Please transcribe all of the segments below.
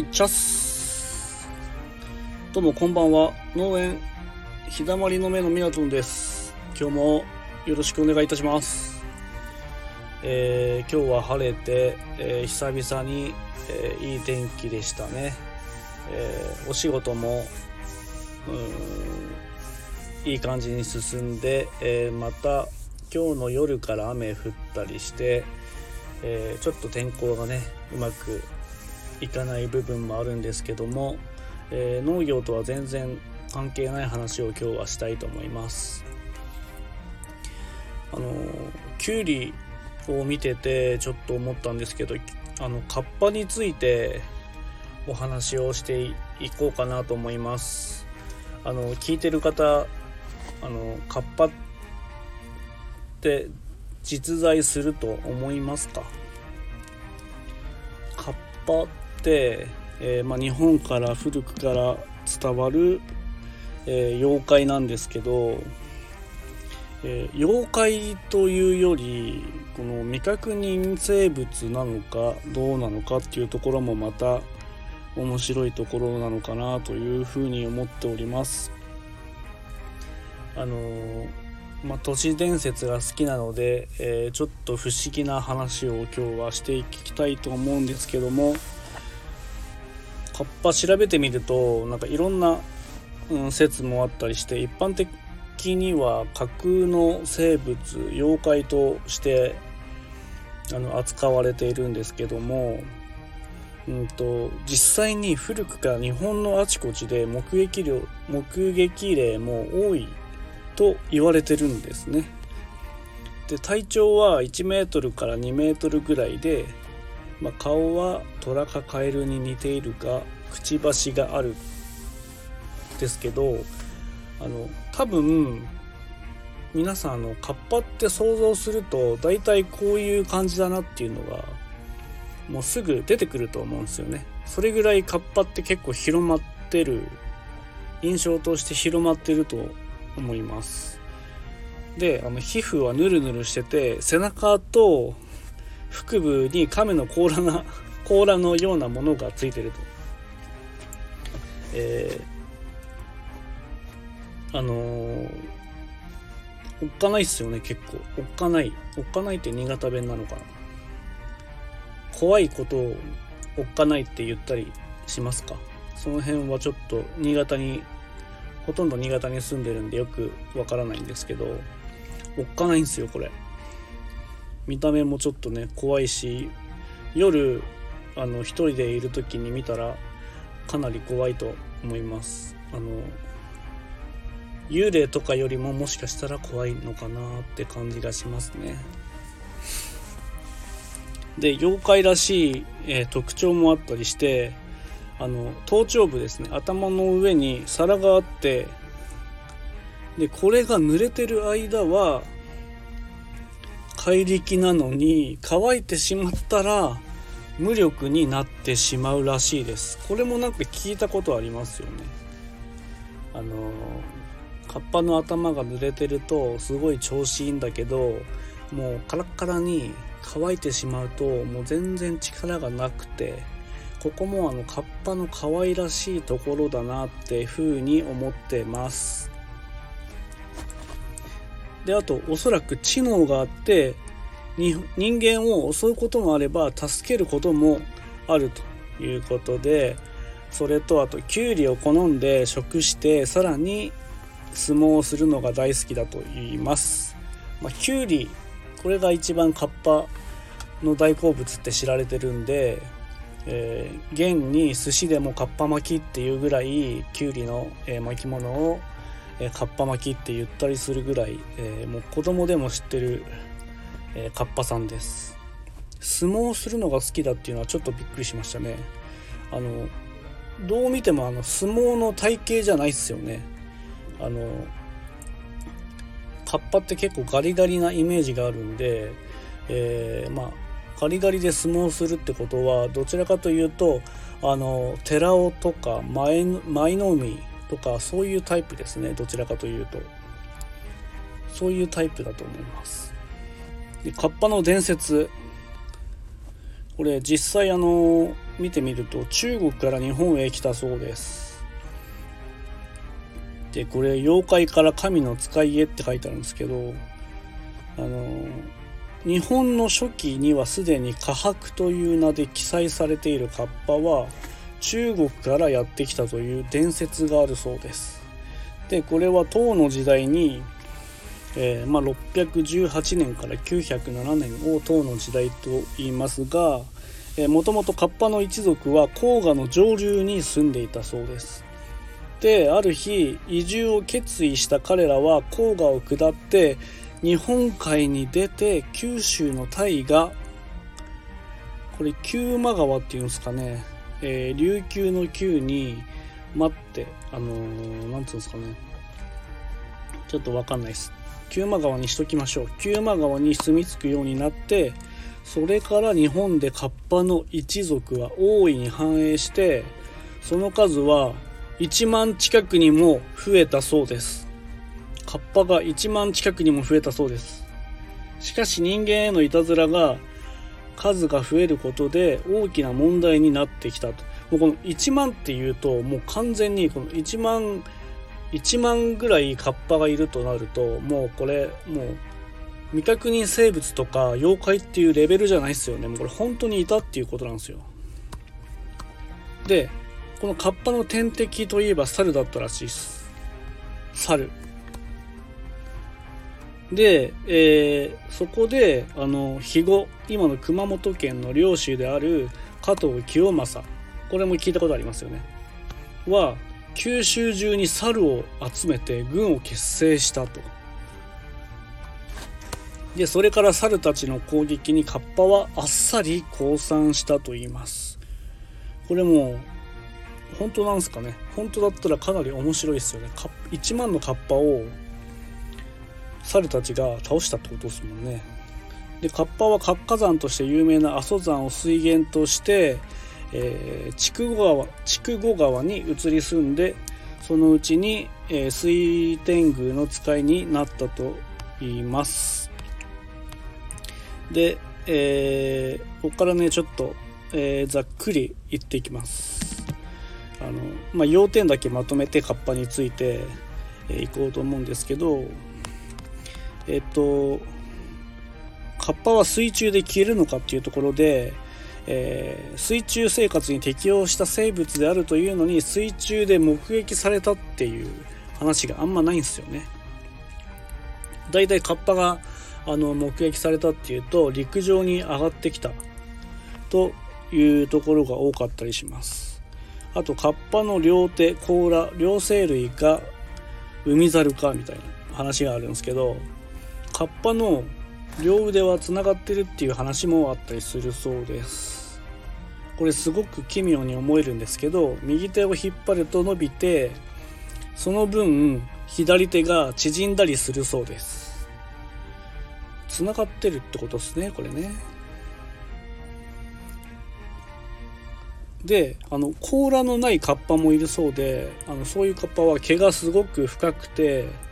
いチャス。どうもこんばんは。農園日だまりの目のみなとんです。今日もよろしくお願いいたします。えー、今日は晴れて、えー、久々に、えー、いい天気でしたね、えお仕事もいい感じに進んで、えまた今日の夜から雨降ったりして、えちょっと天候がねうまくいかない部分もあるんですけども、えー、農業とは全然関係ない話を今日はしたいと思います。あのきゅうりを見ててちょっと思ったんですけどあのカッパについてお話をしていこうかなと思います。あの聞いてる方あのカッパって実在すると思いますか？カッパ、えー、まあ、日本から古くから伝わる、えー、妖怪なんですけど、えー、妖怪というよりこの未確認生物なのかどうなのかっていうところもまた面白いところなのかなというふうに思っております。あのまあ、都市伝説が好きなので、えー、ちょっと不思議な話を今日はしていきたいと思うんですけども、カッパ調べてみるとなんかいろんな、うん、説もあったりして一般的には架空の生物妖怪としてあの扱われているんですけども、うんと、実際に古くから日本のあちこちで目撃量目撃例も多いと言われてるんですね。で体長は1メートルから2メートルぐらいでまあ、顔は虎かカエルに似ているがくちばしがあるですけどあの多分皆さんあのカッパって想像すると大体こういう感じだなっていうのがもうすぐ出てくると思うんですよね。それぐらいカッパって結構広まってる印象として広まってると思います。であの皮膚はヌルヌルしてて背中と腹部に亀の甲羅が 甲羅のようなものがついてると。えー、あのー、おっかないっすよね、結構。おっかない。おっかないって新潟弁なのかな。怖いことをおっかないって言ったりしますか？その辺はちょっと新潟に、ほとんど新潟に住んでるんでよくわからないんですけど、おっかないんすよ、これ。見た目もちょっとね怖いし夜あの一人でいる時に見たらかなり怖いと思います。あの幽霊とかよりももしかしたら怖いのかなって感じがしますね。で妖怪らしい、えー、特徴もあったりしてあの頭頂部ですね。頭の上に皿があってでこれが濡れてる間は怪力なのに乾いてしまったら無力になってしまうらしいです。これもなんか聞いたことありますよね。あのカッパの頭が濡れてるとすごい調子いいんだけどもうカラッカラに乾いてしまうともう全然力がなくてここもあのカッパの可愛らしいところだなって風に思ってます。であとおそらく知能があって人間を襲うこともあれば助けることもあるということでそれとあときゅうりを好んで食してさらに相撲をするのが大好きだと言います、まあ、きゅうりこれが一番カッパの大好物って知られてるんで、えー、現に寿司でもカッパ巻きっていうぐらいきゅうりの、えー、巻物をえー、カッパ巻きって言ったりするぐらい、えー、もう子供でも知ってる、えー、カッパさんです。相撲をするのが好きだっていうのはちょっとびっくりしましたね。あのどう見てもあの相撲の体型じゃないっすよね。あのカッパって結構ガリガリなイメージがあるんで、えー、まあガリガリで相撲するってことはどちらかというとあの寺尾とか舞の海とかそういうタイプですね。どちらかというと。そういうタイプだと思います。でカッパの伝説。これ実際あの見てみると中国から日本へ来たそうです。でこれ妖怪から神の使いへって書いてあるんですけどあの日本の初期にはすでに科博という名で記載されているカッパは中国からやってきたという伝説があるそうです。でこれは唐の時代にえー、まあ、618年から907年を唐の時代と言いますがもともとカッパの一族は黄河の上流に住んでいたそうです。である日移住を決意した彼らは黄河を下って日本海に出て九州の大河これ九馬川っていうんですかね、えー、琉球の九に待ってあのー、なんつうんですかね。ちょっとわかんないです。九馬川にしときましょう。九馬川に住み着くようになってそれから日本でカッパの一族は大いに繁栄してその数は1万近くにも増えたそうです。カッパが1万近くにも増えたそうです。しかし人間へのいたずらが数が増えることで大きな問題になってきたと。もうこの1万っていうともう完全にこの1万1万ぐらいカッパがいるとなるともうこれもう未確認生物とか妖怪っていうレベルじゃないですよね。もうこれ本当にいたっていうことなんですよ。でこのカッパの天敵といえば猿だったらしいです。猿。で、えー、そこであの肥後今の熊本県の領主である加藤清正これも聞いたことありますよね。は九州中に猿を集めて軍を結成したと。でそれから猿たちの攻撃にカッパはあっさり降参したと言います。これも本当なんですかね。本当だったらかなり面白いですよね。1万のカッパを猿たちが倒したってことですもんね。でカッパは活火山として有名な阿蘇山を水源として、筑後川筑後川に移り住んでそのうちに、えー、水天宮の使いになったと言います。で、えー、ここからねちょっと、えー、ざっくり言っていきます。あの、まあ、要点だけまとめてカッパについて、えー、いこうと思うんですけどえっ、とカッパは水中で消えるのかっていうところでえー、水中生活に適応した生物であるというのに水中で目撃されたっていう話があんまないんですよね。だいたいカッパがあの目撃されたっていうと陸上に上がってきたというところが多かったりします。あとカッパの両手甲羅両生類が海猿かみたいな話があるんですけどカッパの両腕はつながってるっていう話もあったりするそうです。これすごく奇妙に思えるんですけど右手を引っ張ると伸びてその分左手が縮んだりするそうです。つながってるってことですねこれね。であの甲羅のないカッパもいるそうであのそういうカッパは毛がすごく深くて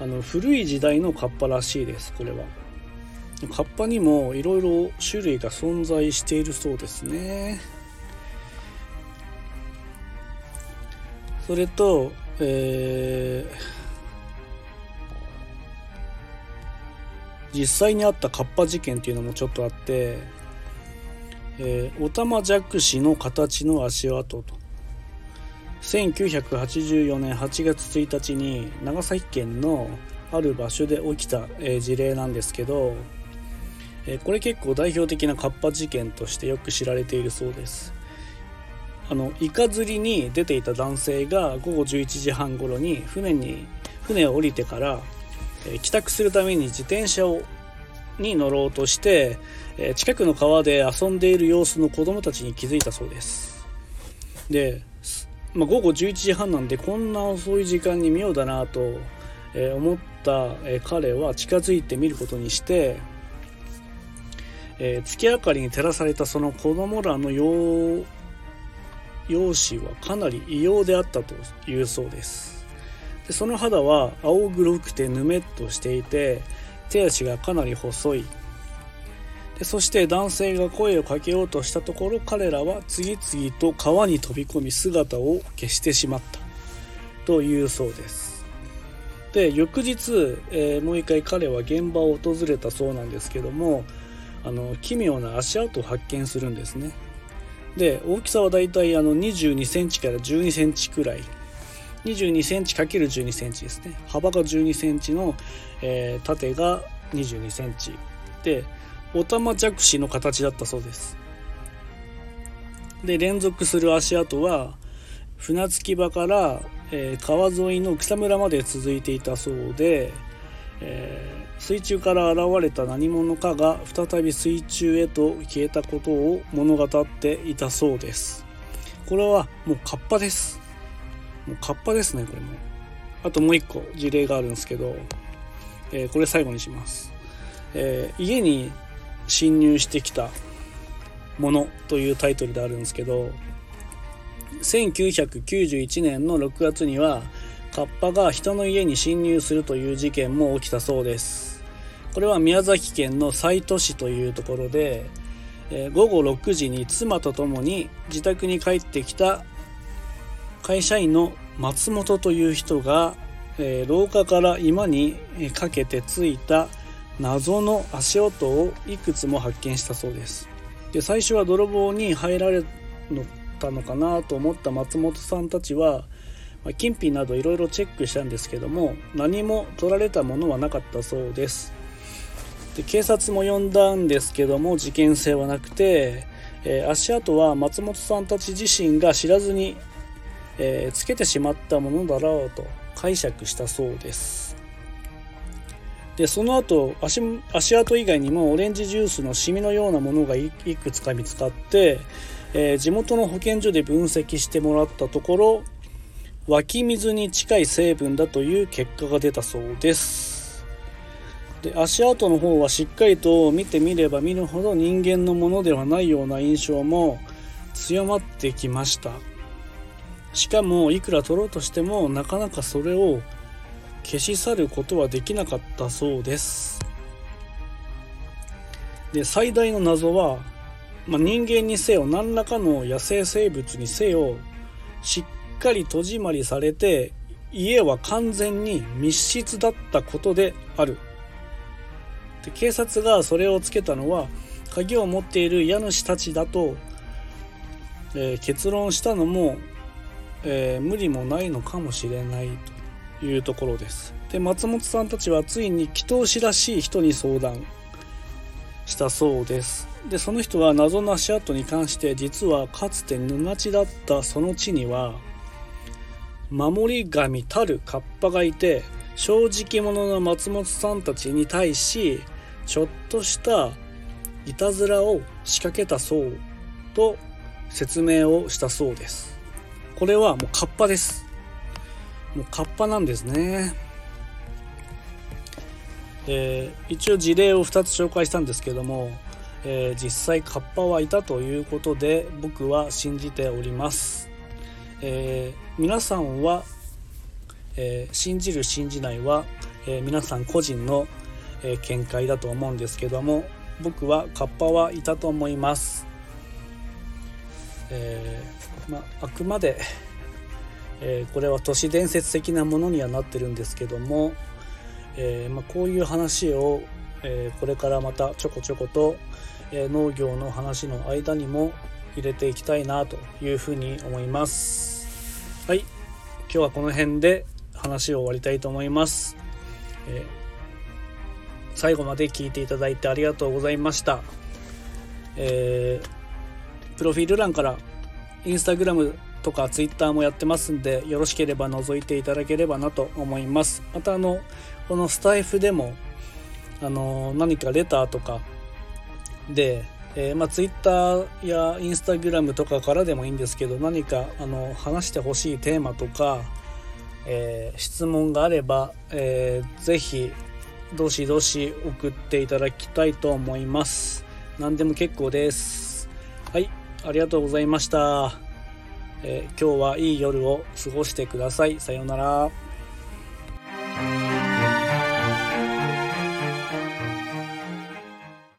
あの古い時代のカッパらしいですこれは。カッパにもいろいろ種類が存在しているそうですね。それと、えー、実際にあったカッパ事件っていうのもちょっとあって、えー、オタマジャクシの形の足跡と1984年8月1日に長崎県のある場所で起きた、事例なんですけどこれ結構代表的なカッパ事件としてよく知られているそうです。あのイカ釣りに出ていた男性が午後11時半頃に船に船を降りてから、帰宅するために自転車をに乗ろうとして、近くの川で遊んでいる様子の子供たちに気づいたそうです。で、まあ、午後11時半なんでこんな遅い時間に妙だなと、思った、彼は近づいてみることにしてえー、月明かりに照らされたその子供らの容容姿はかなり異様であったというそうです。でその肌は青黒くてぬめっとしていて手足がかなり細い。そして男性が声をかけようとしたところ彼らは次々と川に飛び込み姿を消してしまった。というそうです。で翌日、えー、もう一回彼は現場を訪れたそうなんですけどもあの奇妙な足跡を発見するんですね。で大きさはだいたいあの22センチから12センチくらい。22センチ ×12 センチですね。幅が12センチの、えー、縦が22センチ。でオタマジャクシの形だったそうです。で連続する足跡は船着き場から、えー、川沿いの草むらまで続いていたそうで、えー、水中から現れた何者かが再び水中へと消えたことを物語っていたそうです。これはもうカッパです。もうカッパですねこれも。あともう一個事例があるんですけど、えー、これ最後にします、え、家に侵入してきたものというタイトルであるんですけど1991年の6月にはカッパが人の家に侵入するという事件も起きたそうです。これは宮崎県の西都市というところで、え、午後6時に妻と共に自宅に帰ってきた会社員の松本という人が、え、廊下から居間にかけてついた謎の足音をいくつも発見したそうです。で最初は泥棒に入られたのかなと思った松本さんたちは金品などいろいろチェックしたんですけども何も取られたものはなかったそうです。で警察も呼んだんですけども事件性はなくて、えー、足跡は松本さんたち自身が知らずにえー、つけてしまったものだろうと解釈したそうです。でその後足足跡以外にもオレンジジュースのシミのようなものがいくつか見つかって、えー、地元の保健所で分析してもらったところ湧き水に近い成分だという結果が出たそうです。で足跡の方はしっかりと見てみれば見るほど人間のものではないような印象も強まってきました。しかもいくら取ろうとしてもなかなかそれを消し去ることはできなかったそうです。で最大の謎は、まあ、人間にせよ何らかの野生生物にせよしっかり戸締まりされて家は完全に密室だったことである。で警察がそれをつけたのは鍵を持っている家主たちだと、えー、結論したのもえー、無理もないのかもしれないと。いうところです。で松本さんたちはついに祈祷師らしい人に相談したそうです。でその人は謎の足跡に関して実はかつて沼地だったその地には守り神たるカッパがいて正直者の松本さんたちに対しちょっとしたいたずらを仕掛けたそうと説明をしたそうです。これはもうカッパです。もうカッパなんですね。えー、一応事例を2つ紹介したんですけども、えー、実際カッパはいたということで僕は信じております、えー、皆さんは、え信じる信じないは、え皆さん個人の、え見解だと思うんですけども僕はカッパはいたと思います、えまあ、あくまで、えー、これは都市伝説的なものにはなってるんですけども、えー、まあ、こういう話を、えこれからまたちょこちょこと、え農業の話の間にも入れていきたいなというふうに思います。はい。今日はこの辺で話を終わりたいと思います、え最後まで聞いていただいてありがとうございました、えー、プロフィール欄からインスタグラムとかツイッターもやってますんでよろしければ覗いていただければなと思います。またあのこのスタイフでもあの何かレターとかで、えー、まあ、ツイッターやインスタグラムとかからでもいいんですけど何かあの話してほしいテーマとか、えー、質問があれば、えー、ぜひどしどし送っていただきたいと思います。何でも結構です。はいありがとうございました。えー、今日はいい夜を過ごしてください。さようなら。